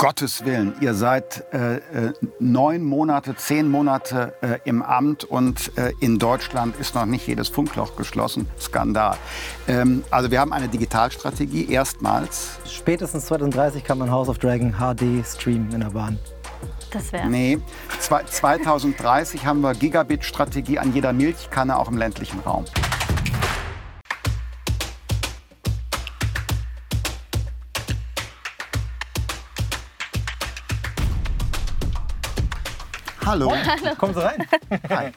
Gottes Willen, ihr seid äh, äh, neun Monate, zehn Monate äh, im Amt und äh, in Deutschland ist noch nicht jedes Funkloch geschlossen. Skandal. Ähm, also wir haben eine Digitalstrategie erstmals. Spätestens 2030 kann man House of Dragon HD streamen in der Bahn. Das wäre. Nee, Zwei- 2030 haben wir Gigabit-Strategie an jeder Milchkanne, auch im ländlichen Raum. Hallo. Kommen Sie rein. Hi.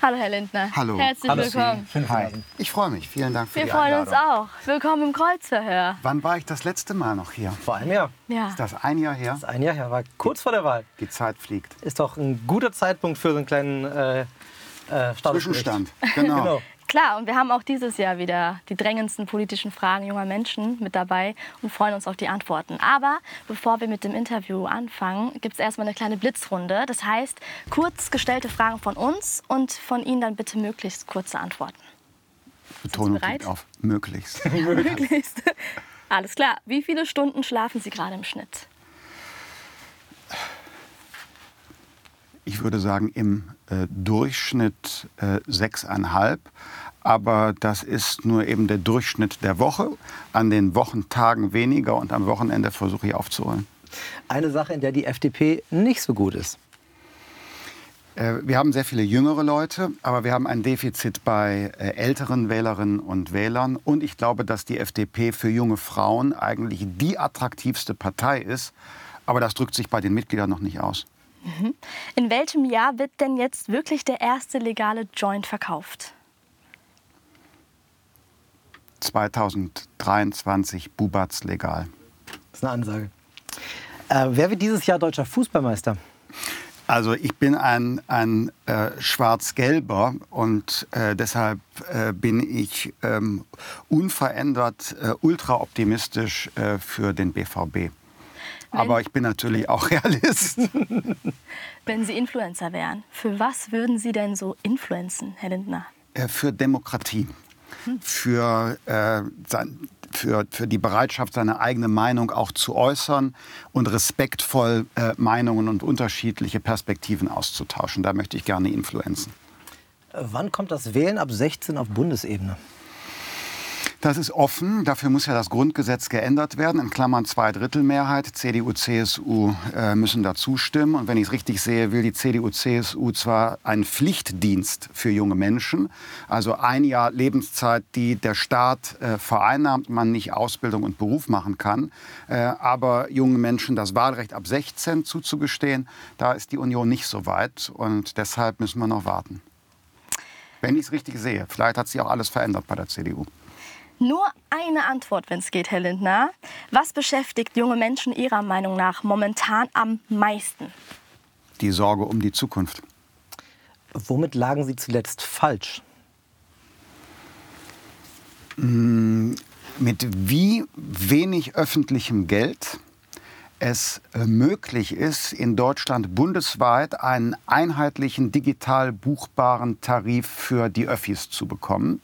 Hallo, Herr Lindner. Hallo. Herzlich Hallo, willkommen. Hi. Ich freue mich. Vielen Dank für Wir die freuen Einladung. uns auch. Willkommen im Kreuzverhör. Wann war ich das letzte Mal noch hier? Vor einem Jahr. Ja. Ist das ein Jahr her? Das ist ein Jahr her, war kurz vor der Wahl. Die Zeit fliegt. Ist doch ein guter Zeitpunkt für so einen kleinen äh, äh. Zwischenstand. Genau. Genau. Klar, und wir haben auch dieses Jahr wieder die drängendsten politischen Fragen junger Menschen mit dabei und freuen uns auf die Antworten. Aber bevor wir mit dem Interview anfangen, gibt es erstmal eine kleine Blitzrunde. Das heißt, kurz gestellte Fragen von uns und von Ihnen dann bitte möglichst kurze Antworten. Betonung liegt auf möglichst. Möglichst. Alles klar. Wie viele Stunden schlafen Sie gerade im Schnitt? Ich würde sagen im äh, Durchschnitt äh, sechseinhalb. Aber das ist nur eben der Durchschnitt der Woche. An den Wochentagen weniger und am Wochenende versuche ich aufzuholen. Eine Sache, in der die FDP nicht so gut ist. Äh, Wir haben sehr viele jüngere Leute, aber wir haben ein Defizit bei äh, älteren Wählerinnen und Wählern. Und ich glaube, dass die FDP für junge Frauen eigentlich die attraktivste Partei ist. Aber das drückt sich bei den Mitgliedern noch nicht aus. In welchem Jahr wird denn jetzt wirklich der erste legale Joint verkauft? 2023 Bubatz legal. Das ist eine Ansage. Äh, wer wird dieses Jahr deutscher Fußballmeister? Also ich bin ein, ein äh, Schwarz-Gelber und äh, deshalb äh, bin ich ähm, unverändert äh, ultra-optimistisch äh, für den BVB. Aber ich bin natürlich auch Realist. Wenn Sie Influencer wären, für was würden Sie denn so influenzen, Herr Lindner? Äh, für Demokratie, für, äh, sein, für, für die Bereitschaft, seine eigene Meinung auch zu äußern und respektvoll äh, Meinungen und unterschiedliche Perspektiven auszutauschen. Da möchte ich gerne influenzen. Äh, wann kommt das Wählen ab 16 auf Bundesebene? Das ist offen. Dafür muss ja das Grundgesetz geändert werden. In Klammern Zweidrittelmehrheit. CDU, CSU äh, müssen da zustimmen. Und wenn ich es richtig sehe, will die CDU, CSU zwar einen Pflichtdienst für junge Menschen, also ein Jahr Lebenszeit, die der Staat äh, vereinnahmt, man nicht Ausbildung und Beruf machen kann, äh, aber jungen Menschen das Wahlrecht ab 16 zuzugestehen, da ist die Union nicht so weit. Und deshalb müssen wir noch warten. Wenn ich es richtig sehe. Vielleicht hat sich auch alles verändert bei der CDU. Nur eine Antwort, wenn es geht, Herr Lindner. Was beschäftigt junge Menschen Ihrer Meinung nach momentan am meisten? Die Sorge um die Zukunft. Womit lagen Sie zuletzt falsch? Mit wie wenig öffentlichem Geld es äh, möglich ist, in Deutschland bundesweit einen einheitlichen digital buchbaren Tarif für die Öffis zu bekommen.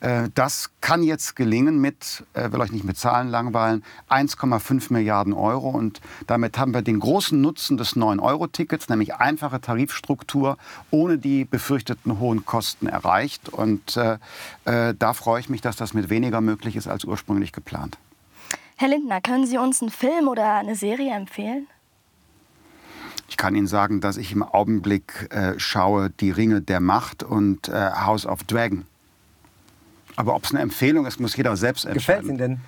Äh, Das kann jetzt gelingen mit, äh, will euch nicht mit Zahlen langweilen, 1,5 Milliarden Euro. Und damit haben wir den großen Nutzen des 9-Euro-Tickets, nämlich einfache Tarifstruktur, ohne die befürchteten hohen Kosten erreicht. Und äh, äh, da freue ich mich, dass das mit weniger möglich ist als ursprünglich geplant. Herr Lindner, können Sie uns einen Film oder eine Serie empfehlen? Ich kann Ihnen sagen, dass ich im Augenblick äh, schaue Die Ringe der Macht und äh, House of Dragon. Aber ob es eine Empfehlung ist, muss jeder selbst Gefällt entscheiden. Ihnen denn?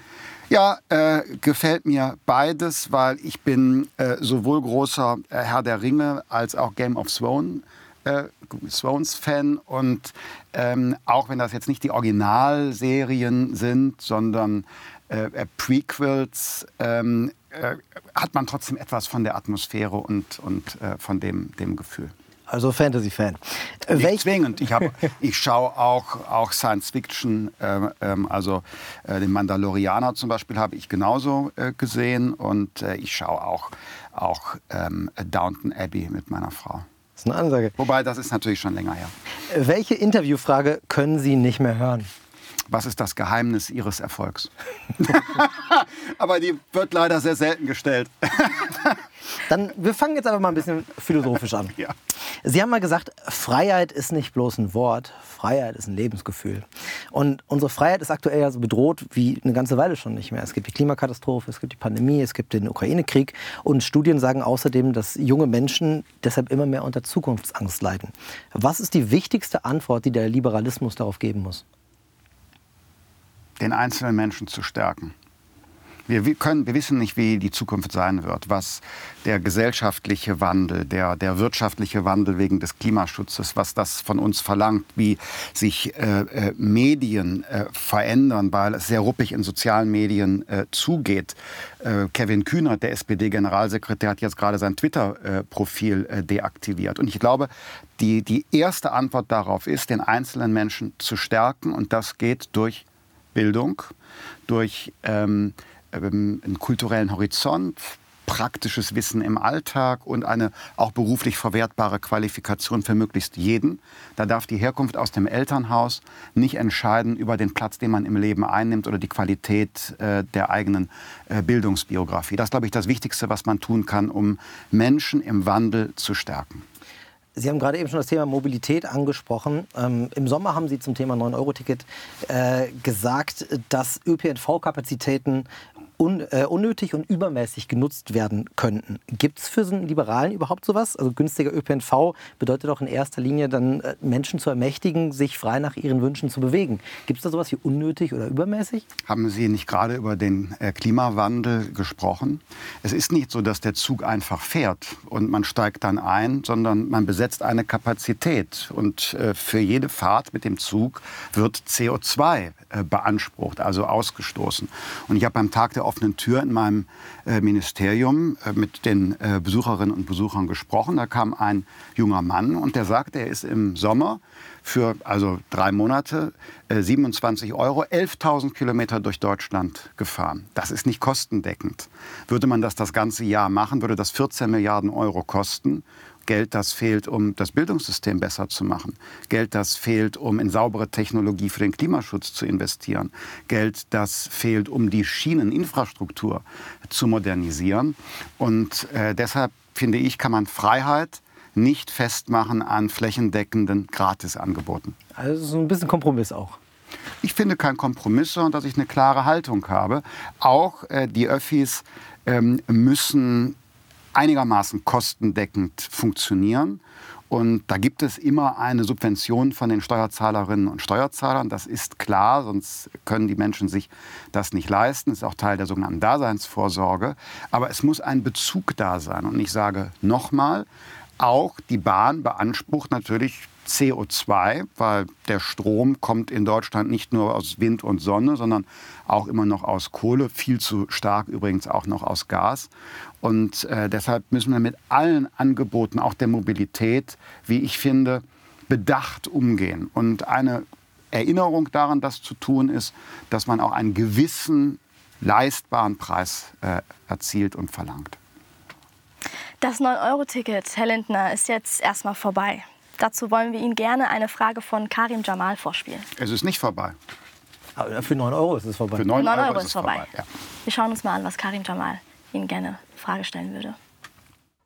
Ja, äh, gefällt mir beides, weil ich bin äh, sowohl großer äh, Herr der Ringe als auch Game of Thrones. Äh, Thrones Fan und ähm, auch wenn das jetzt nicht die Originalserien sind, sondern äh, äh, Prequels, ähm, äh, hat man trotzdem etwas von der Atmosphäre und, und äh, von dem, dem Gefühl. Also Fantasy-Fan. Äh, Nicht welch- zwingend. Ich, hab, ich schaue auch, auch Science Fiction. ähm, ähm, also äh, den Mandalorianer zum Beispiel habe ich genauso äh, gesehen. Und äh, ich schaue auch, auch ähm, Downton Abbey mit meiner Frau. Das ist eine Ansage. Wobei, das ist natürlich schon länger her. Äh, Welche Interviewfrage können Sie nicht mehr hören? Was ist das Geheimnis Ihres Erfolgs? aber die wird leider sehr selten gestellt. Dann, wir fangen jetzt einfach mal ein bisschen philosophisch an. Ja. Sie haben mal gesagt, Freiheit ist nicht bloß ein Wort, Freiheit ist ein Lebensgefühl. Und unsere Freiheit ist aktuell ja so bedroht wie eine ganze Weile schon nicht mehr. Es gibt die Klimakatastrophe, es gibt die Pandemie, es gibt den Ukraine-Krieg. Und Studien sagen außerdem, dass junge Menschen deshalb immer mehr unter Zukunftsangst leiden. Was ist die wichtigste Antwort, die der Liberalismus darauf geben muss? Den einzelnen Menschen zu stärken. Wir, können, wir wissen nicht, wie die Zukunft sein wird, was der gesellschaftliche Wandel, der, der wirtschaftliche Wandel wegen des Klimaschutzes, was das von uns verlangt, wie sich äh, äh, Medien äh, verändern, weil es sehr ruppig in sozialen Medien äh, zugeht. Äh, Kevin Kühnert, der SPD-Generalsekretär, hat jetzt gerade sein Twitter-Profil deaktiviert. Und ich glaube, die, die erste Antwort darauf ist, den einzelnen Menschen zu stärken. Und das geht durch Bildung, durch ähm, ähm, einen kulturellen Horizont, praktisches Wissen im Alltag und eine auch beruflich verwertbare Qualifikation für möglichst jeden. Da darf die Herkunft aus dem Elternhaus nicht entscheiden über den Platz, den man im Leben einnimmt oder die Qualität äh, der eigenen äh, Bildungsbiografie. Das ist, glaube ich, das Wichtigste, was man tun kann, um Menschen im Wandel zu stärken. Sie haben gerade eben schon das Thema Mobilität angesprochen. Ähm, Im Sommer haben Sie zum Thema 9-Euro-Ticket äh, gesagt, dass ÖPNV-Kapazitäten un, äh, unnötig und übermäßig genutzt werden könnten. Gibt es für einen Liberalen überhaupt sowas? Also günstiger ÖPNV bedeutet doch in erster Linie dann äh, Menschen zu ermächtigen, sich frei nach ihren Wünschen zu bewegen. Gibt es da sowas wie unnötig oder übermäßig? Haben Sie nicht gerade über den äh, Klimawandel gesprochen? Es ist nicht so, dass der Zug einfach fährt und man steigt dann ein, sondern man besetzt eine Kapazität. Und äh, für jede Fahrt mit dem Zug wird CO2 äh, beansprucht, also ausgestoßen. Und ich habe beim Tag der offenen Tür in meinem äh, Ministerium äh, mit den äh, Besucherinnen und Besuchern gesprochen. Da kam ein junger Mann und der sagte, er ist im Sommer für also drei Monate 27 Euro 11.000 Kilometer durch Deutschland gefahren. Das ist nicht kostendeckend. Würde man das das ganze Jahr machen, würde das 14 Milliarden Euro kosten. Geld, das fehlt, um das Bildungssystem besser zu machen. Geld, das fehlt, um in saubere Technologie für den Klimaschutz zu investieren. Geld, das fehlt, um die Schieneninfrastruktur zu modernisieren. Und äh, deshalb finde ich, kann man Freiheit nicht festmachen an flächendeckenden Gratisangeboten. Also so ein bisschen Kompromiss auch. Ich finde kein Kompromiss, sondern dass ich eine klare Haltung habe. Auch äh, die Öffis ähm, müssen einigermaßen kostendeckend funktionieren. Und da gibt es immer eine Subvention von den Steuerzahlerinnen und Steuerzahlern. Das ist klar, sonst können die Menschen sich das nicht leisten. Das ist auch Teil der sogenannten Daseinsvorsorge. Aber es muss ein Bezug da sein. Und ich sage nochmal, auch die Bahn beansprucht natürlich CO2, weil der Strom kommt in Deutschland nicht nur aus Wind und Sonne, sondern auch immer noch aus Kohle, viel zu stark übrigens auch noch aus Gas. Und äh, deshalb müssen wir mit allen Angeboten, auch der Mobilität, wie ich finde, bedacht umgehen. Und eine Erinnerung daran, das zu tun, ist, dass man auch einen gewissen leistbaren Preis äh, erzielt und verlangt. Das 9-Euro-Ticket, Herr Lindner, ist jetzt erstmal vorbei. Dazu wollen wir Ihnen gerne eine Frage von Karim Jamal vorspielen. Es ist nicht vorbei. Aber für 9 Euro ist es vorbei. Für 9, 9 Euro, Euro ist es vorbei. Ja. Wir schauen uns mal an, was Karim Jamal Ihnen gerne eine Frage stellen würde.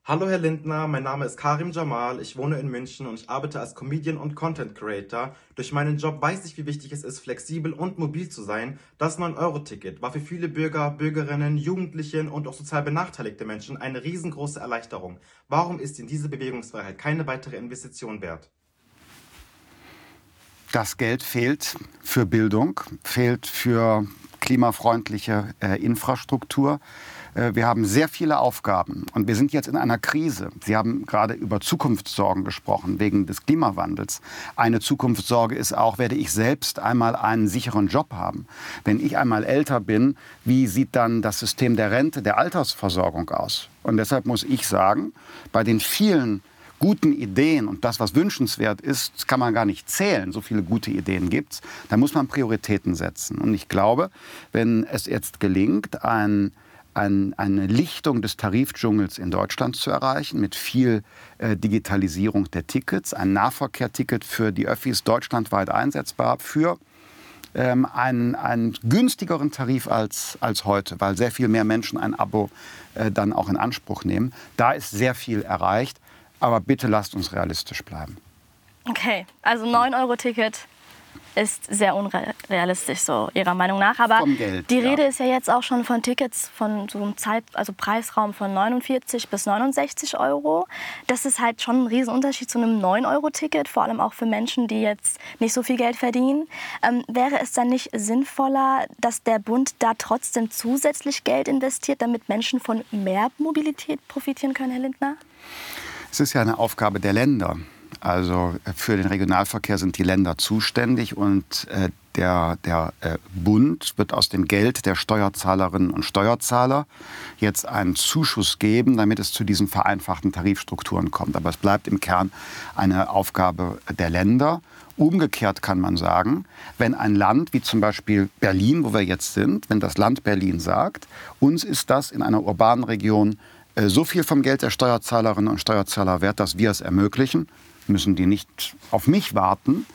Hallo Herr Lindner, mein Name ist Karim Jamal, ich wohne in München und ich arbeite als Comedian und Content Creator. Durch meinen Job weiß ich, wie wichtig es ist, flexibel und mobil zu sein. Das 9-Euro-Ticket war für viele Bürger, Bürgerinnen, Jugendlichen und auch sozial benachteiligte Menschen eine riesengroße Erleichterung. Warum ist Ihnen diese Bewegungsfreiheit keine weitere Investition wert? Das Geld fehlt für Bildung, fehlt für klimafreundliche äh, Infrastruktur. Äh, wir haben sehr viele Aufgaben und wir sind jetzt in einer Krise. Sie haben gerade über Zukunftssorgen gesprochen, wegen des Klimawandels. Eine Zukunftssorge ist auch, werde ich selbst einmal einen sicheren Job haben? Wenn ich einmal älter bin, wie sieht dann das System der Rente, der Altersversorgung aus? Und deshalb muss ich sagen, bei den vielen guten Ideen und das, was wünschenswert ist, kann man gar nicht zählen. So viele gute Ideen gibt es. Da muss man Prioritäten setzen. Und ich glaube, wenn es jetzt gelingt, ein ein, eine Lichtung des Tarifdschungels in Deutschland zu erreichen, mit viel äh, Digitalisierung der Tickets, ein Nahverkehrticket für die Öffis deutschlandweit einsetzbar für ähm, einen, einen günstigeren Tarif als, als heute, weil sehr viel mehr Menschen ein Abo äh, dann auch in Anspruch nehmen. Da ist sehr viel erreicht, aber bitte lasst uns realistisch bleiben. Okay, also 9-Euro-Ticket ist sehr unrealistisch, so Ihrer Meinung nach. Aber Geld, die ja. Rede ist ja jetzt auch schon von Tickets von so einem Zeit, also Preisraum von 49 bis 69 Euro. Das ist halt schon ein Riesenunterschied zu einem 9-Euro-Ticket, vor allem auch für Menschen, die jetzt nicht so viel Geld verdienen. Ähm, wäre es dann nicht sinnvoller, dass der Bund da trotzdem zusätzlich Geld investiert, damit Menschen von mehr Mobilität profitieren können, Herr Lindner? Es ist ja eine Aufgabe der Länder. Also äh, für den Regionalverkehr sind die Länder zuständig und äh, der, der äh, Bund wird aus dem Geld der Steuerzahlerinnen und Steuerzahler jetzt einen Zuschuss geben, damit es zu diesen vereinfachten Tarifstrukturen kommt. Aber es bleibt im Kern eine Aufgabe der Länder. Umgekehrt kann man sagen, wenn ein Land wie zum Beispiel Berlin, wo wir jetzt sind, wenn das Land Berlin sagt, uns ist das in einer urbanen Region äh, so viel vom Geld der Steuerzahlerinnen und Steuerzahler wert, dass wir es ermöglichen, müssen die nicht auf mich warten,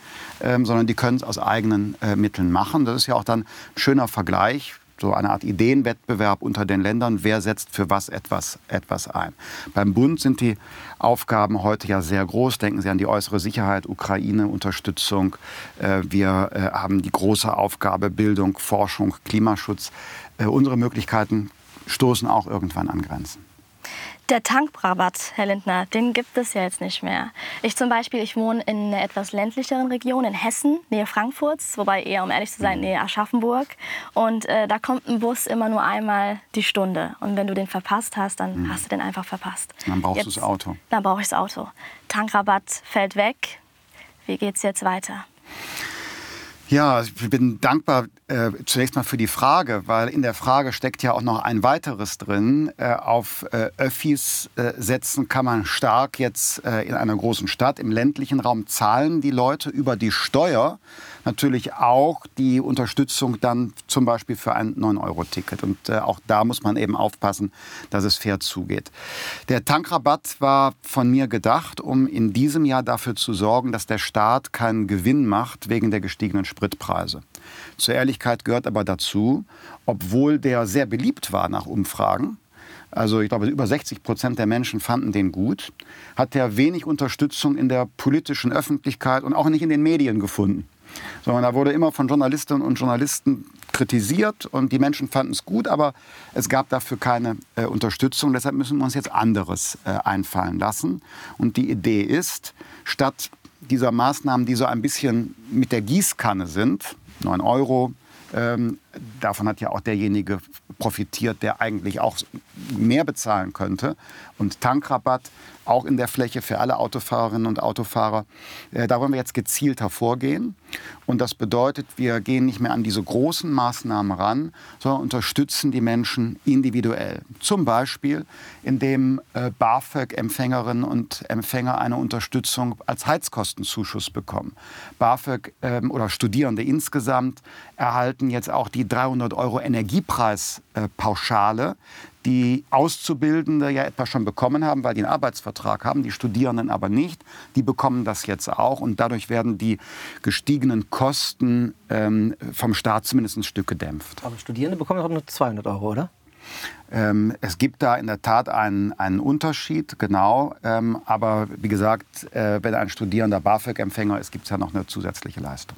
ähm, sondern die können es aus eigenen äh, Mitteln machen. Das ist ja auch dann ein schöner Vergleich, so eine Art Ideenwettbewerb unter den Ländern, wer setzt für was etwas, etwas ein. Beim Bund sind die Aufgaben heute ja sehr groß. Denken Sie an die äußere Sicherheit, Ukraine, Unterstützung. Äh, wir äh, haben die große Aufgabe Bildung, Forschung, Klimaschutz. Äh, unsere Möglichkeiten stoßen auch irgendwann an Grenzen. Der Tankrabatt, Herr Lindner, den gibt es ja jetzt nicht mehr. Ich zum Beispiel, ich wohne in einer etwas ländlicheren Region in Hessen, Nähe Frankfurts, wobei eher, um ehrlich zu sein, Nähe Aschaffenburg. Und äh, da kommt ein Bus immer nur einmal die Stunde. Und wenn du den verpasst hast, dann mhm. hast du den einfach verpasst. Dann brauchst du das Auto. Dann brauche ich das Auto. Tankrabatt fällt weg. Wie geht es jetzt weiter? Ja, ich bin dankbar äh, zunächst mal für die Frage, weil in der Frage steckt ja auch noch ein weiteres drin. Äh, auf äh, Öffis äh, setzen kann man stark jetzt äh, in einer großen Stadt. Im ländlichen Raum zahlen die Leute über die Steuer natürlich auch die Unterstützung dann zum Beispiel für ein 9-Euro-Ticket. Und äh, auch da muss man eben aufpassen, dass es fair zugeht. Der Tankrabatt war von mir gedacht, um in diesem Jahr dafür zu sorgen, dass der Staat keinen Gewinn macht wegen der gestiegenen Spritpreise. Zur Ehrlichkeit gehört aber dazu, obwohl der sehr beliebt war nach Umfragen, also ich glaube, über 60 Prozent der Menschen fanden den gut, hat er wenig Unterstützung in der politischen Öffentlichkeit und auch nicht in den Medien gefunden. Sondern da wurde immer von Journalistinnen und Journalisten kritisiert und die Menschen fanden es gut, aber es gab dafür keine äh, Unterstützung. Deshalb müssen wir uns jetzt anderes äh, einfallen lassen. Und die Idee ist, statt dieser Maßnahmen, die so ein bisschen mit der Gießkanne sind, 9 Euro, ähm, davon hat ja auch derjenige profitiert, der eigentlich auch mehr bezahlen könnte. Und Tankrabatt auch in der Fläche für alle Autofahrerinnen und Autofahrer. Äh, da wollen wir jetzt gezielt hervorgehen. Und das bedeutet, wir gehen nicht mehr an diese großen Maßnahmen ran, sondern unterstützen die Menschen individuell. Zum Beispiel, indem äh, BAföG-Empfängerinnen und Empfänger eine Unterstützung als Heizkostenzuschuss bekommen. BAföG ähm, oder Studierende insgesamt erhalten jetzt auch die 300 Euro Energiepreispauschale, die Auszubildende ja etwa schon bekommen haben, weil die einen Arbeitsvertrag haben, die Studierenden aber nicht. Die bekommen das jetzt auch und dadurch werden die gestiegenen Kosten ähm, vom Staat zumindest ein Stück gedämpft. Aber Studierende bekommen doch nur 200 Euro, oder? Ähm, es gibt da in der Tat einen, einen Unterschied, genau. Ähm, aber wie gesagt, äh, wenn ein Studierender BAföG-Empfänger ist, gibt es ja noch eine zusätzliche Leistung.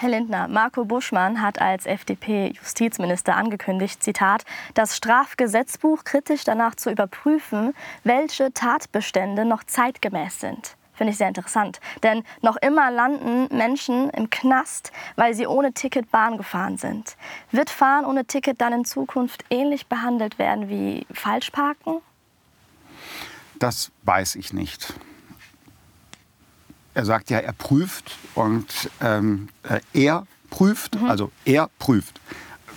Herr Lindner, Marco Buschmann hat als FDP-Justizminister angekündigt, Zitat, das Strafgesetzbuch kritisch danach zu überprüfen, welche Tatbestände noch zeitgemäß sind. Finde ich sehr interessant. Denn noch immer landen Menschen im Knast, weil sie ohne Ticket Bahn gefahren sind. Wird Fahren ohne Ticket dann in Zukunft ähnlich behandelt werden wie Falschparken? Das weiß ich nicht. Er sagt ja, er prüft und ähm, äh, er prüft, mhm. also er prüft.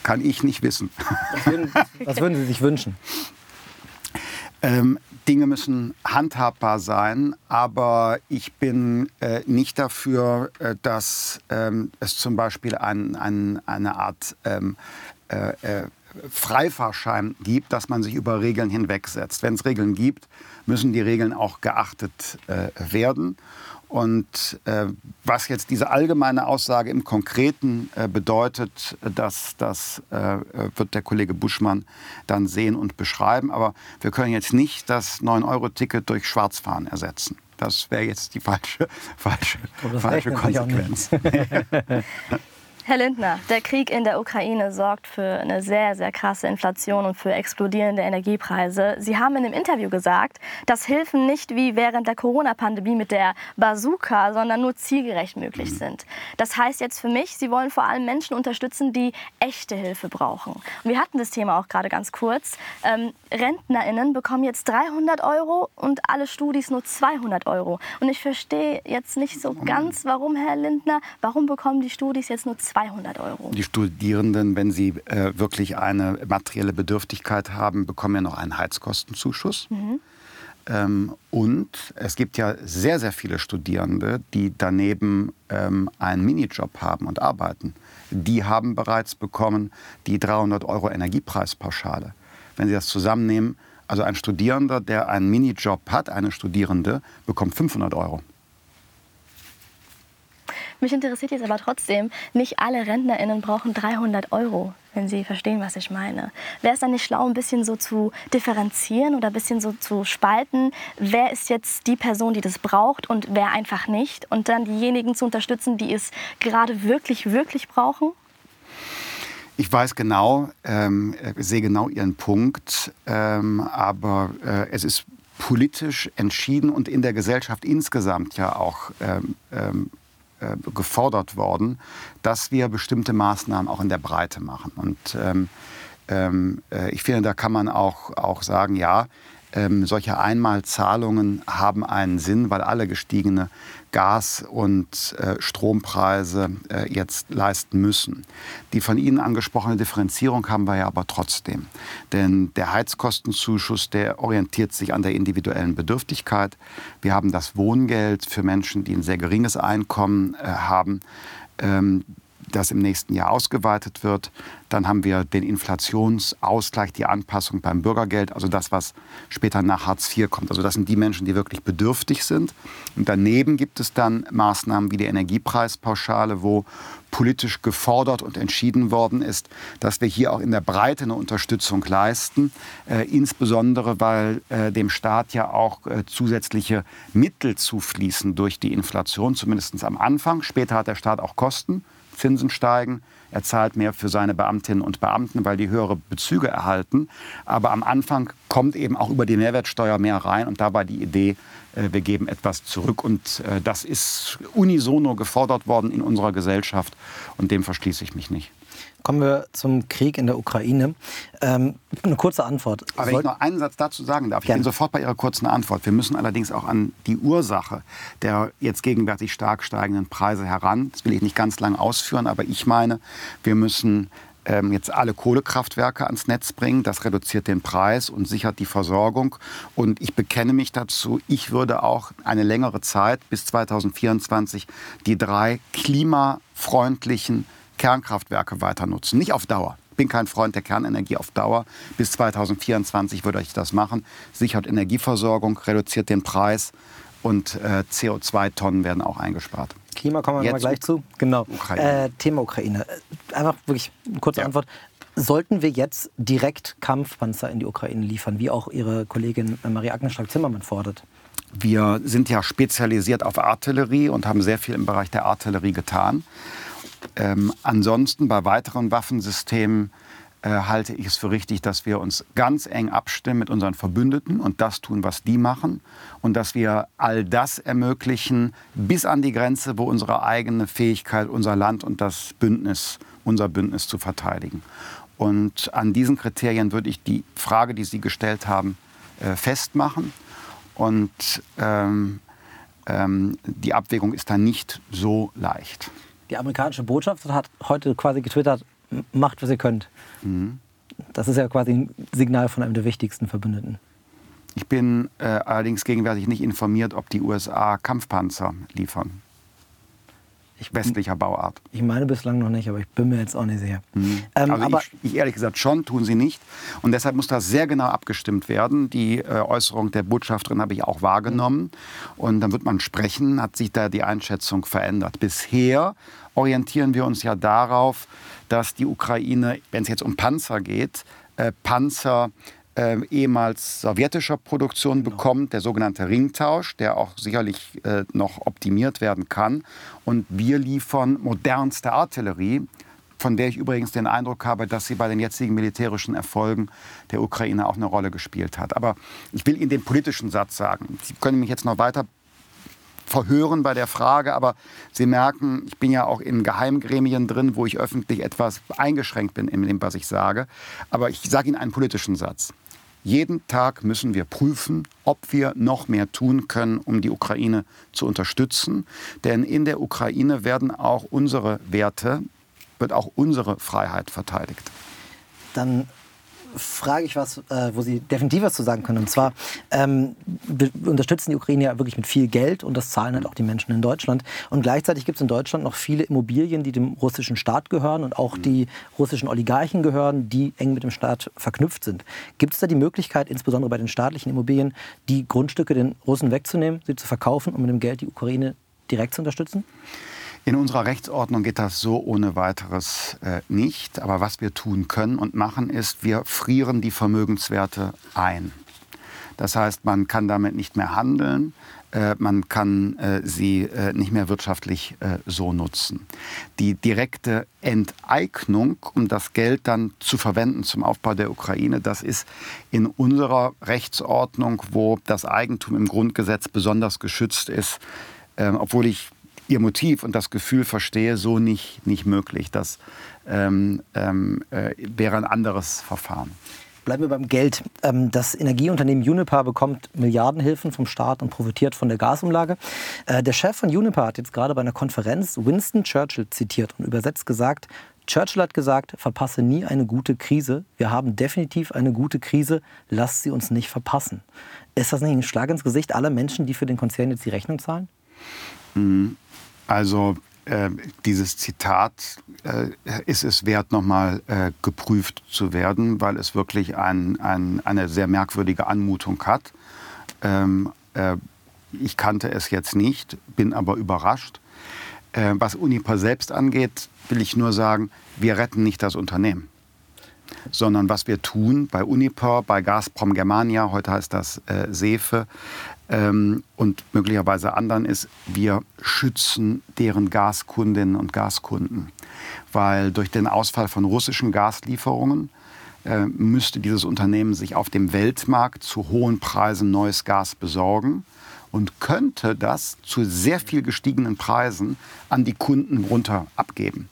Kann ich nicht wissen. Was würden, was würden Sie sich wünschen? Ähm, Dinge müssen handhabbar sein, aber ich bin äh, nicht dafür, äh, dass ähm, es zum Beispiel ein, ein, eine Art ähm, äh, äh Freifahrschein gibt, dass man sich über Regeln hinwegsetzt. Wenn es Regeln gibt, müssen die Regeln auch geachtet äh, werden. Und äh, was jetzt diese allgemeine Aussage im Konkreten äh, bedeutet, das, das äh, wird der Kollege Buschmann dann sehen und beschreiben. Aber wir können jetzt nicht das 9-Euro-Ticket durch Schwarzfahren ersetzen. Das wäre jetzt die falsche, falsche, falsche Konsequenz. Herr Lindner, der Krieg in der Ukraine sorgt für eine sehr, sehr krasse Inflation und für explodierende Energiepreise. Sie haben in einem Interview gesagt, dass Hilfen nicht wie während der Corona-Pandemie mit der Bazooka, sondern nur zielgerecht möglich mhm. sind. Das heißt jetzt für mich, Sie wollen vor allem Menschen unterstützen, die echte Hilfe brauchen. Und wir hatten das Thema auch gerade ganz kurz. Ähm, RentnerInnen bekommen jetzt 300 Euro und alle Studis nur 200 Euro. Und ich verstehe jetzt nicht so ganz, warum, Herr Lindner, warum bekommen die Studis jetzt nur 200 200 Euro. Die Studierenden, wenn sie äh, wirklich eine materielle Bedürftigkeit haben, bekommen ja noch einen Heizkostenzuschuss. Mhm. Ähm, und es gibt ja sehr, sehr viele Studierende, die daneben ähm, einen Minijob haben und arbeiten. Die haben bereits bekommen die 300 Euro Energiepreispauschale. Wenn Sie das zusammennehmen, also ein Studierender, der einen Minijob hat, eine Studierende, bekommt 500 Euro. Mich interessiert jetzt aber trotzdem, nicht alle RentnerInnen brauchen 300 Euro, wenn Sie verstehen, was ich meine. Wäre es dann nicht schlau, ein bisschen so zu differenzieren oder ein bisschen so zu spalten, wer ist jetzt die Person, die das braucht und wer einfach nicht? Und dann diejenigen zu unterstützen, die es gerade wirklich, wirklich brauchen? Ich weiß genau, ähm, sehe genau Ihren Punkt, ähm, aber äh, es ist politisch entschieden und in der Gesellschaft insgesamt ja auch ähm, ähm äh, gefordert worden, dass wir bestimmte Maßnahmen auch in der Breite machen. Und ähm, ähm, äh, ich finde, da kann man auch, auch sagen, ja, ähm, solche Einmalzahlungen haben einen Sinn, weil alle gestiegene Gas- und äh, Strompreise äh, jetzt leisten müssen. Die von Ihnen angesprochene Differenzierung haben wir ja aber trotzdem. Denn der Heizkostenzuschuss, der orientiert sich an der individuellen Bedürftigkeit. Wir haben das Wohngeld für Menschen, die ein sehr geringes Einkommen äh, haben. Ähm, das im nächsten Jahr ausgeweitet wird. Dann haben wir den Inflationsausgleich, die Anpassung beim Bürgergeld, also das, was später nach Hartz IV kommt. Also das sind die Menschen, die wirklich bedürftig sind. Und daneben gibt es dann Maßnahmen wie die Energiepreispauschale, wo politisch gefordert und entschieden worden ist, dass wir hier auch in der Breite eine Unterstützung leisten, äh, insbesondere weil äh, dem Staat ja auch äh, zusätzliche Mittel zufließen durch die Inflation, zumindest am Anfang. Später hat der Staat auch Kosten. Zinsen steigen. Er zahlt mehr für seine Beamtinnen und Beamten, weil die höhere Bezüge erhalten. Aber am Anfang kommt eben auch über die Mehrwertsteuer mehr rein und dabei die Idee, äh, wir geben etwas zurück. Und äh, das ist unisono gefordert worden in unserer Gesellschaft und dem verschließe ich mich nicht. Kommen wir zum Krieg in der Ukraine. Ähm, eine kurze Antwort. Aber wenn ich noch einen Satz dazu sagen darf, Gerne. ich bin sofort bei Ihrer kurzen Antwort. Wir müssen allerdings auch an die Ursache der jetzt gegenwärtig stark steigenden Preise heran. Das will ich nicht ganz lang ausführen, aber ich meine, wir müssen ähm, jetzt alle Kohlekraftwerke ans Netz bringen. Das reduziert den Preis und sichert die Versorgung. Und ich bekenne mich dazu, ich würde auch eine längere Zeit bis 2024 die drei klimafreundlichen Kernkraftwerke weiter nutzen. Nicht auf Dauer. Ich bin kein Freund der Kernenergie auf Dauer. Bis 2024 würde ich das machen. Sichert Energieversorgung, reduziert den Preis und äh, CO2-Tonnen werden auch eingespart. Klima kommen wir Jetzt mal gleich zu. Genau. Ukraine. Äh, Thema Ukraine. Einfach wirklich eine kurze ja. Antwort. Sollten wir jetzt direkt Kampfpanzer in die Ukraine liefern, wie auch Ihre Kollegin Marie-Agnes Strack-Zimmermann fordert? Wir sind ja spezialisiert auf Artillerie und haben sehr viel im Bereich der Artillerie getan. Ähm, ansonsten bei weiteren Waffensystemen äh, halte ich es für richtig, dass wir uns ganz eng abstimmen mit unseren Verbündeten und das tun, was die machen. Und dass wir all das ermöglichen bis an die Grenze, wo unsere eigene Fähigkeit, unser Land und das Bündnis, unser Bündnis zu verteidigen. Und an diesen Kriterien würde ich die Frage, die Sie gestellt haben, äh, festmachen. Und ähm, ähm, die Abwägung ist dann nicht so leicht die amerikanische Botschaft hat heute quasi getwittert, macht, was ihr könnt. Mhm. Das ist ja quasi ein Signal von einem der wichtigsten Verbündeten. Ich bin äh, allerdings gegenwärtig nicht informiert, ob die USA Kampfpanzer liefern. Westlicher Bauart. Ich meine bislang noch nicht, aber ich bin mir jetzt auch nicht sicher. Mhm. Ähm, also aber ich, ich, ehrlich gesagt schon, tun sie nicht. Und deshalb muss das sehr genau abgestimmt werden. Die äh, Äußerung der Botschafterin habe ich auch wahrgenommen. Und dann wird man sprechen, hat sich da die Einschätzung verändert. Bisher orientieren wir uns ja darauf, dass die Ukraine, wenn es jetzt um Panzer geht, äh, Panzer äh, ehemals sowjetischer Produktion genau. bekommt, der sogenannte Ringtausch, der auch sicherlich äh, noch optimiert werden kann. Und wir liefern modernste Artillerie, von der ich übrigens den Eindruck habe, dass sie bei den jetzigen militärischen Erfolgen der Ukraine auch eine Rolle gespielt hat. Aber ich will Ihnen den politischen Satz sagen. Sie können mich jetzt noch weiter verhören bei der Frage, aber Sie merken, ich bin ja auch in Geheimgremien drin, wo ich öffentlich etwas eingeschränkt bin in dem, was ich sage. Aber ich sage Ihnen einen politischen Satz. Jeden Tag müssen wir prüfen, ob wir noch mehr tun können, um die Ukraine zu unterstützen. Denn in der Ukraine werden auch unsere Werte, wird auch unsere Freiheit verteidigt. Dann frage ich was, äh, wo Sie definitiv was zu sagen können. Und zwar ähm, unterstützen die Ukraine ja wirklich mit viel Geld und das zahlen halt auch die Menschen in Deutschland. Und gleichzeitig gibt es in Deutschland noch viele Immobilien, die dem russischen Staat gehören und auch die russischen Oligarchen gehören, die eng mit dem Staat verknüpft sind. Gibt es da die Möglichkeit, insbesondere bei den staatlichen Immobilien, die Grundstücke den Russen wegzunehmen, sie zu verkaufen und mit dem Geld die Ukraine direkt zu unterstützen? In unserer Rechtsordnung geht das so ohne weiteres äh, nicht. Aber was wir tun können und machen, ist, wir frieren die Vermögenswerte ein. Das heißt, man kann damit nicht mehr handeln, äh, man kann äh, sie äh, nicht mehr wirtschaftlich äh, so nutzen. Die direkte Enteignung, um das Geld dann zu verwenden zum Aufbau der Ukraine, das ist in unserer Rechtsordnung, wo das Eigentum im Grundgesetz besonders geschützt ist, ähm, obwohl ich ihr Motiv und das Gefühl verstehe, so nicht, nicht möglich. Das ähm, ähm, äh, wäre ein anderes Verfahren. Bleiben wir beim Geld. Ähm, das Energieunternehmen Uniper bekommt Milliardenhilfen vom Staat und profitiert von der Gasumlage. Äh, der Chef von Uniper hat jetzt gerade bei einer Konferenz Winston Churchill zitiert und übersetzt gesagt, Churchill hat gesagt, verpasse nie eine gute Krise. Wir haben definitiv eine gute Krise. Lasst sie uns nicht verpassen. Ist das nicht ein Schlag ins Gesicht aller Menschen, die für den Konzern jetzt die Rechnung zahlen? Mhm. Also äh, dieses Zitat äh, ist es wert, nochmal äh, geprüft zu werden, weil es wirklich ein, ein, eine sehr merkwürdige Anmutung hat. Ähm, äh, ich kannte es jetzt nicht, bin aber überrascht. Äh, was Uniper selbst angeht, will ich nur sagen, wir retten nicht das Unternehmen sondern was wir tun bei Uniper, bei Gazprom Germania, heute heißt das äh, Sefe, ähm, und möglicherweise anderen ist, wir schützen deren Gaskundinnen und Gaskunden. Weil durch den Ausfall von russischen Gaslieferungen äh, müsste dieses Unternehmen sich auf dem Weltmarkt zu hohen Preisen neues Gas besorgen und könnte das zu sehr viel gestiegenen Preisen an die Kunden runter abgeben.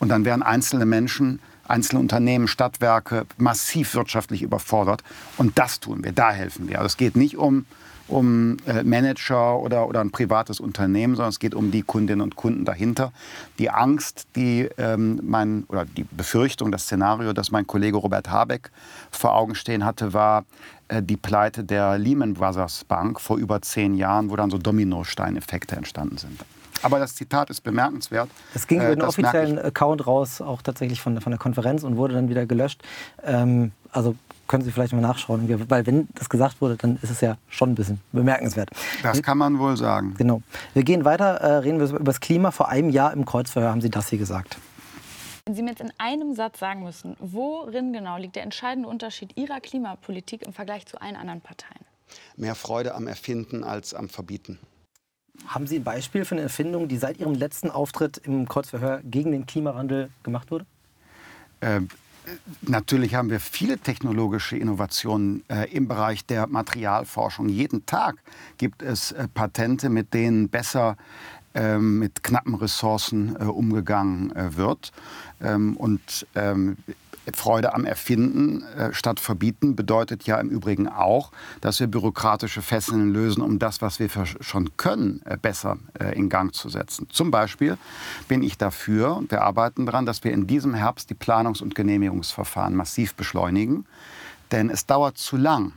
Und dann wären einzelne Menschen, einzelne Unternehmen, Stadtwerke massiv wirtschaftlich überfordert. Und das tun wir, da helfen wir. Also es geht nicht um um äh, Manager oder, oder ein privates Unternehmen, sondern es geht um die Kundinnen und Kunden dahinter. Die Angst, die ähm, mein, oder die Befürchtung, das Szenario, das mein Kollege Robert Habeck vor Augen stehen hatte, war äh, die Pleite der Lehman Brothers Bank vor über zehn Jahren, wo dann so Dominosteineffekte entstanden sind. Aber das Zitat ist bemerkenswert. Es ging über den offiziellen Account raus, auch tatsächlich von, von der Konferenz und wurde dann wieder gelöscht. Ähm, also können Sie vielleicht mal nachschauen. Weil wenn das gesagt wurde, dann ist es ja schon ein bisschen bemerkenswert. Das kann man wohl sagen. Genau. Wir gehen weiter, äh, reden wir über das Klima. Vor einem Jahr im Kreuzverhör haben Sie das hier gesagt. Wenn Sie mir jetzt in einem Satz sagen müssen, worin genau liegt der entscheidende Unterschied Ihrer Klimapolitik im Vergleich zu allen anderen Parteien? Mehr Freude am Erfinden als am Verbieten. Haben Sie ein Beispiel für eine Erfindung, die seit Ihrem letzten Auftritt im Kreuzverhör gegen den Klimawandel gemacht wurde? Ähm, Natürlich haben wir viele technologische Innovationen äh, im Bereich der Materialforschung. Jeden Tag gibt es äh, Patente, mit denen besser äh, mit knappen Ressourcen äh, umgegangen äh, wird. Ähm, und ähm, Freude am Erfinden äh, statt Verbieten bedeutet ja im Übrigen auch, dass wir bürokratische Fesseln lösen, um das, was wir schon können, äh, besser äh, in Gang zu setzen. Zum Beispiel bin ich dafür, und wir arbeiten daran, dass wir in diesem Herbst die Planungs- und Genehmigungsverfahren massiv beschleunigen. Denn es dauert zu lang,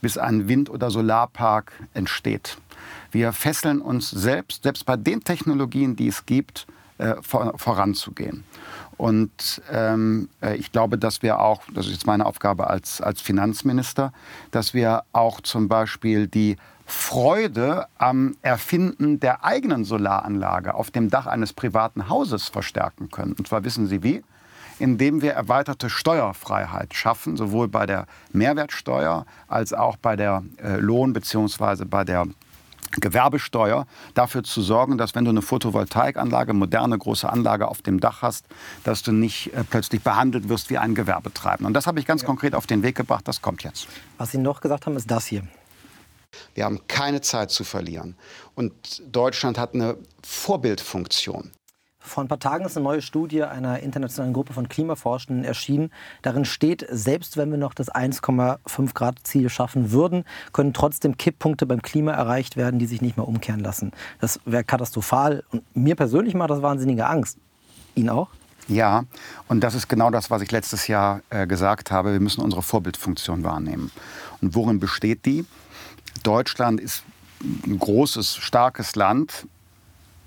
bis ein Wind- oder Solarpark entsteht. Wir fesseln uns selbst, selbst bei den Technologien, die es gibt, äh, vor, voranzugehen. Und ähm, äh, ich glaube, dass wir auch, das ist jetzt meine Aufgabe als, als Finanzminister, dass wir auch zum Beispiel die Freude am Erfinden der eigenen Solaranlage auf dem Dach eines privaten Hauses verstärken können. Und zwar wissen Sie wie? Indem wir erweiterte Steuerfreiheit schaffen, sowohl bei der Mehrwertsteuer als auch bei der äh, Lohn- bzw. bei der Gewerbesteuer dafür zu sorgen, dass wenn du eine Photovoltaikanlage, moderne große Anlage auf dem Dach hast, dass du nicht äh, plötzlich behandelt wirst wie ein Gewerbetreibender. Und das habe ich ganz ja. konkret auf den Weg gebracht. Das kommt jetzt. Was Sie noch gesagt haben, ist das hier. Wir haben keine Zeit zu verlieren. Und Deutschland hat eine Vorbildfunktion. Vor ein paar Tagen ist eine neue Studie einer internationalen Gruppe von Klimaforschenden erschienen. Darin steht, selbst wenn wir noch das 1,5 Grad Ziel schaffen würden, können trotzdem Kipppunkte beim Klima erreicht werden, die sich nicht mehr umkehren lassen. Das wäre katastrophal. Und mir persönlich macht das wahnsinnige Angst. Ihnen auch? Ja, und das ist genau das, was ich letztes Jahr äh, gesagt habe. Wir müssen unsere Vorbildfunktion wahrnehmen. Und worin besteht die? Deutschland ist ein großes, starkes Land,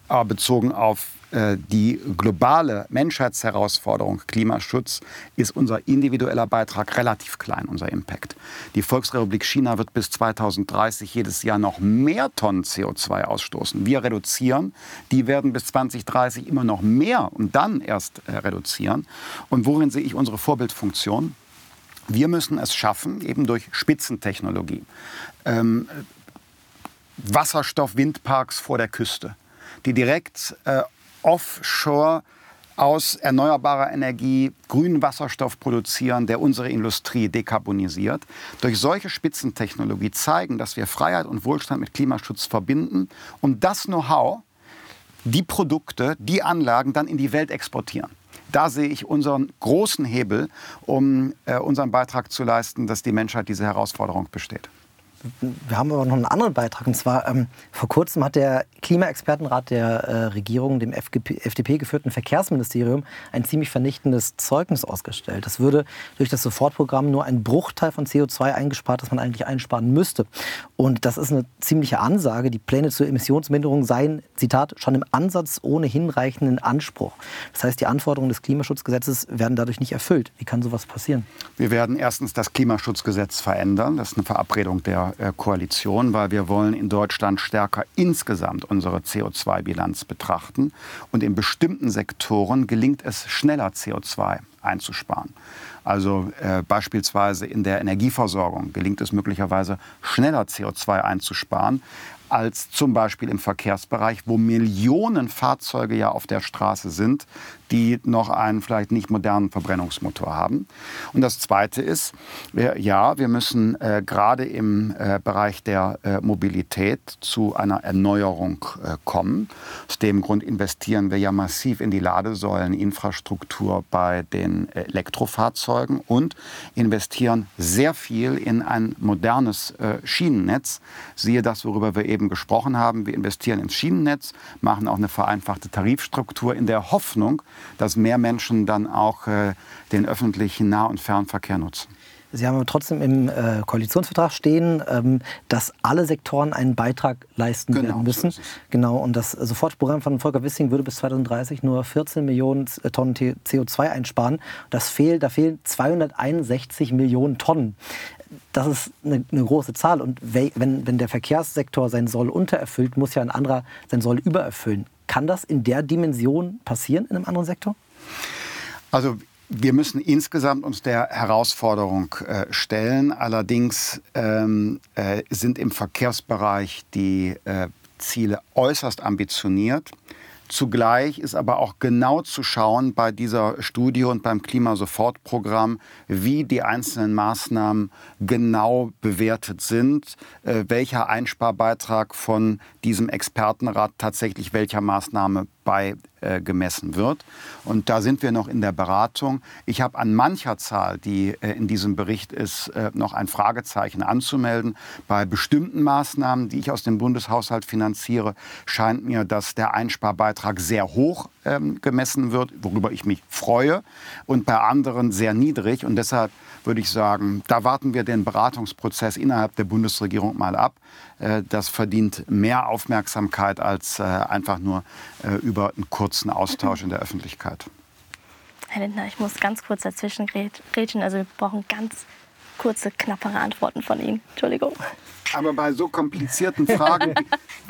aber bezogen auf äh, die globale Menschheitsherausforderung Klimaschutz ist unser individueller Beitrag relativ klein, unser Impact. Die Volksrepublik China wird bis 2030 jedes Jahr noch mehr Tonnen CO2 ausstoßen. Wir reduzieren, die werden bis 2030 immer noch mehr und dann erst äh, reduzieren. Und worin sehe ich unsere Vorbildfunktion? Wir müssen es schaffen, eben durch Spitzentechnologie, ähm, Wasserstoff-Windparks vor der Küste, die direkt äh, offshore aus erneuerbarer Energie grünen Wasserstoff produzieren, der unsere Industrie dekarbonisiert. Durch solche Spitzentechnologie zeigen, dass wir Freiheit und Wohlstand mit Klimaschutz verbinden und das Know-how, die Produkte, die Anlagen dann in die Welt exportieren. Da sehe ich unseren großen Hebel, um äh, unseren Beitrag zu leisten, dass die Menschheit diese Herausforderung besteht wir haben aber noch einen anderen Beitrag. Und zwar ähm, vor kurzem hat der Klimaexpertenrat der äh, Regierung, dem FGP, FDP geführten Verkehrsministerium, ein ziemlich vernichtendes Zeugnis ausgestellt. Das würde durch das Sofortprogramm nur ein Bruchteil von CO2 eingespart, das man eigentlich einsparen müsste. Und das ist eine ziemliche Ansage. Die Pläne zur Emissionsminderung seien, Zitat, schon im Ansatz ohne hinreichenden Anspruch. Das heißt, die Anforderungen des Klimaschutzgesetzes werden dadurch nicht erfüllt. Wie kann sowas passieren? Wir werden erstens das Klimaschutzgesetz verändern. Das ist eine Verabredung der äh, Koalition, weil wir wollen in Deutschland stärker insgesamt unsere CO2-Bilanz betrachten. Und in bestimmten Sektoren gelingt es schneller, CO2 einzusparen. Also äh, beispielsweise in der Energieversorgung gelingt es möglicherweise schneller CO2 einzusparen als zum Beispiel im Verkehrsbereich, wo Millionen Fahrzeuge ja auf der Straße sind, die noch einen vielleicht nicht modernen Verbrennungsmotor haben. Und das Zweite ist, ja, wir müssen äh, gerade im äh, Bereich der äh, Mobilität zu einer Erneuerung äh, kommen. Aus dem Grund investieren wir ja massiv in die Ladesäuleninfrastruktur bei den Elektrofahrzeugen und investieren sehr viel in ein modernes äh, Schienennetz. Siehe das, worüber wir eben gesprochen haben. Wir investieren ins Schienennetz, machen auch eine vereinfachte Tarifstruktur in der Hoffnung, dass mehr Menschen dann auch äh, den öffentlichen Nah- und Fernverkehr nutzen. Sie haben aber trotzdem im äh, Koalitionsvertrag stehen, ähm, dass alle Sektoren einen Beitrag leisten genau, werden müssen. So genau, und das Sofortprogramm von Volker Wissing würde bis 2030 nur 14 Millionen äh, Tonnen CO2 einsparen. Das fehlt, da fehlen 261 Millionen Tonnen. Das ist eine, eine große Zahl. Und wenn, wenn der Verkehrssektor sein Soll untererfüllt, muss ja ein anderer sein Soll übererfüllen. Kann das in der Dimension passieren in einem anderen Sektor? Also wir müssen insgesamt uns der Herausforderung äh, stellen. Allerdings ähm, äh, sind im Verkehrsbereich die äh, Ziele äußerst ambitioniert. Zugleich ist aber auch genau zu schauen bei dieser Studie und beim Klimasofortprogramm, wie die einzelnen Maßnahmen genau bewertet sind, äh, welcher Einsparbeitrag von diesem Expertenrat tatsächlich welcher Maßnahme äh, gemessen wird. Und da sind wir noch in der Beratung. Ich habe an mancher Zahl, die äh, in diesem Bericht ist, äh, noch ein Fragezeichen anzumelden. Bei bestimmten Maßnahmen, die ich aus dem Bundeshaushalt finanziere, scheint mir, dass der Einsparbeitrag sehr hoch ähm, gemessen wird, worüber ich mich freue, und bei anderen sehr niedrig. Und deshalb würde ich sagen, da warten wir den Beratungsprozess innerhalb der Bundesregierung mal ab. Äh, das verdient mehr Aufmerksamkeit als äh, einfach nur äh, über einen kurzen Austausch in der Öffentlichkeit. Herr Lindner, ich muss ganz kurz dazwischen grätschen. Also wir brauchen ganz kurze, knappere Antworten von Ihnen. Entschuldigung. Aber bei so komplizierten Fragen,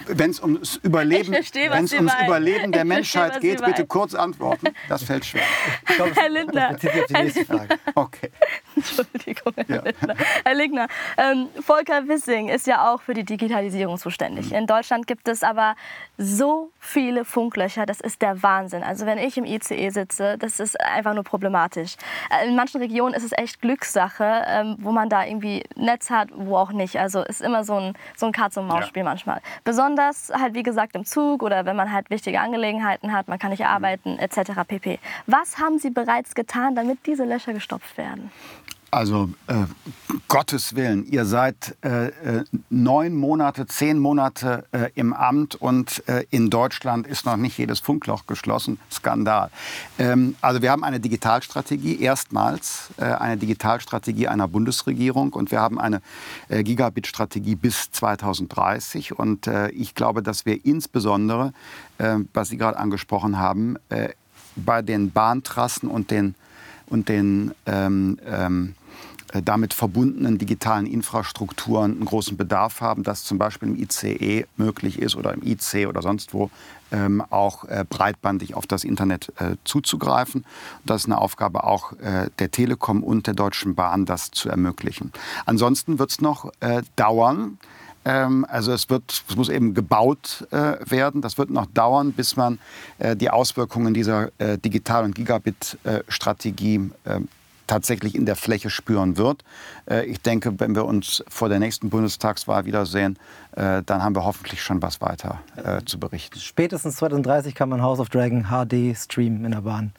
wenn es ums Überleben, verstehe, wenn's ums Überleben der Menschheit verstehe, geht, bitte kurz antworten. Das fällt schwer. Glaube, Herr Lindner. Das die nächste Frage. Okay. Entschuldigung, Herr ja. Lindner. Herr Lindner, ähm, Volker Wissing ist ja auch für die Digitalisierung zuständig. In Deutschland gibt es aber so viele Funklöcher, das ist der Wahnsinn. Also wenn ich im ICE sitze, das ist einfach nur problematisch. Äh, in manchen Regionen ist es echt Glückssache, ähm, wo man da irgendwie Netz hat, wo auch nicht. Also ist immer so ein, so ein Katz-und-Maus-Spiel ja. manchmal. Besonders halt, wie gesagt, im Zug oder wenn man halt wichtige Angelegenheiten hat, man kann nicht arbeiten, etc. pp. Was haben Sie bereits getan, damit diese Löcher gestopft werden? Also äh, Gottes Willen, ihr seid äh, äh, neun Monate, zehn Monate äh, im Amt und äh, in Deutschland ist noch nicht jedes Funkloch geschlossen. Skandal. Ähm, also wir haben eine Digitalstrategie, erstmals äh, eine Digitalstrategie einer Bundesregierung und wir haben eine Gigabit-Strategie bis 2030 und ich glaube, dass wir insbesondere, was Sie gerade angesprochen haben, bei den Bahntrassen und den und den ähm, ähm, äh, damit verbundenen digitalen Infrastrukturen einen großen Bedarf haben, dass zum Beispiel im ICE möglich ist oder im IC oder sonst wo ähm, auch äh, breitbandig auf das Internet äh, zuzugreifen. Das ist eine Aufgabe auch äh, der Telekom und der Deutschen Bahn, das zu ermöglichen. Ansonsten wird es noch äh, dauern. Ähm, also es, wird, es muss eben gebaut äh, werden. Das wird noch dauern, bis man die Auswirkungen dieser Digital- und Gigabit-Strategie tatsächlich in der Fläche spüren wird. Äh, ich denke, wenn wir uns vor der nächsten Bundestagswahl wiedersehen, äh, dann haben wir hoffentlich schon was weiter äh, zu berichten. Spätestens 2030 kann man House of Dragon HD streamen in der Bahn.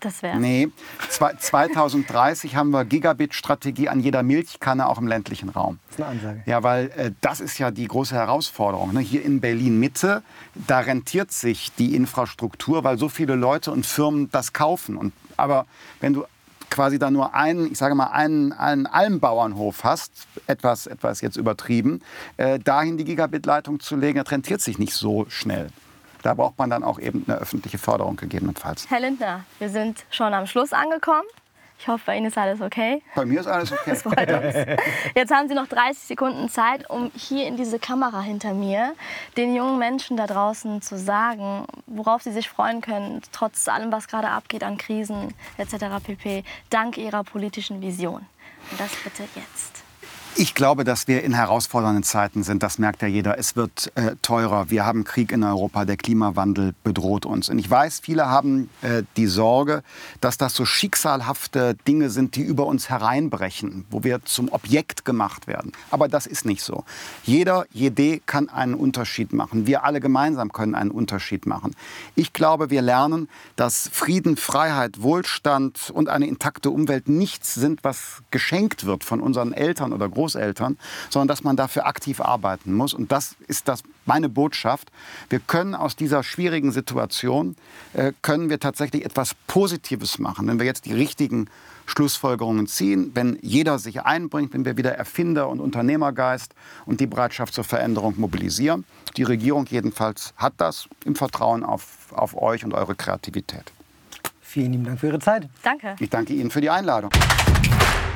Das wäre. Nee, 2030 haben wir Gigabit-Strategie an jeder Milchkanne, auch im ländlichen Raum. Das ist eine Ansage. Ja, weil äh, das ist ja die große Herausforderung. Ne? Hier in Berlin-Mitte, da rentiert sich die Infrastruktur, weil so viele Leute und Firmen das kaufen. Und, aber wenn du quasi da nur einen, ich sage mal, einen, einen Almbauernhof hast, etwas, etwas jetzt übertrieben, äh, dahin die Gigabit-Leitung zu legen, das rentiert sich nicht so schnell. Da braucht man dann auch eben eine öffentliche Förderung gegebenenfalls. Herr Lindner, wir sind schon am Schluss angekommen. Ich hoffe, bei Ihnen ist alles okay. Bei mir ist alles okay. Das freut uns. Jetzt haben Sie noch 30 Sekunden Zeit, um hier in diese Kamera hinter mir den jungen Menschen da draußen zu sagen, worauf sie sich freuen können, trotz allem, was gerade abgeht an Krisen etc. pp. Dank Ihrer politischen Vision. Und das bitte jetzt. Ich glaube, dass wir in herausfordernden Zeiten sind. Das merkt ja jeder. Es wird äh, teurer. Wir haben Krieg in Europa. Der Klimawandel bedroht uns. Und ich weiß, viele haben äh, die Sorge, dass das so schicksalhafte Dinge sind, die über uns hereinbrechen, wo wir zum Objekt gemacht werden. Aber das ist nicht so. Jeder, jede kann einen Unterschied machen. Wir alle gemeinsam können einen Unterschied machen. Ich glaube, wir lernen, dass Frieden, Freiheit, Wohlstand und eine intakte Umwelt nichts sind, was geschenkt wird von unseren Eltern oder Großeltern Großeltern, sondern dass man dafür aktiv arbeiten muss. Und das ist das meine Botschaft. Wir können aus dieser schwierigen Situation, äh, können wir tatsächlich etwas Positives machen, wenn wir jetzt die richtigen Schlussfolgerungen ziehen, wenn jeder sich einbringt, wenn wir wieder Erfinder- und Unternehmergeist und die Bereitschaft zur Veränderung mobilisieren. Die Regierung jedenfalls hat das im Vertrauen auf, auf euch und eure Kreativität. Vielen lieben Dank für Ihre Zeit. Danke. Ich danke Ihnen für die Einladung.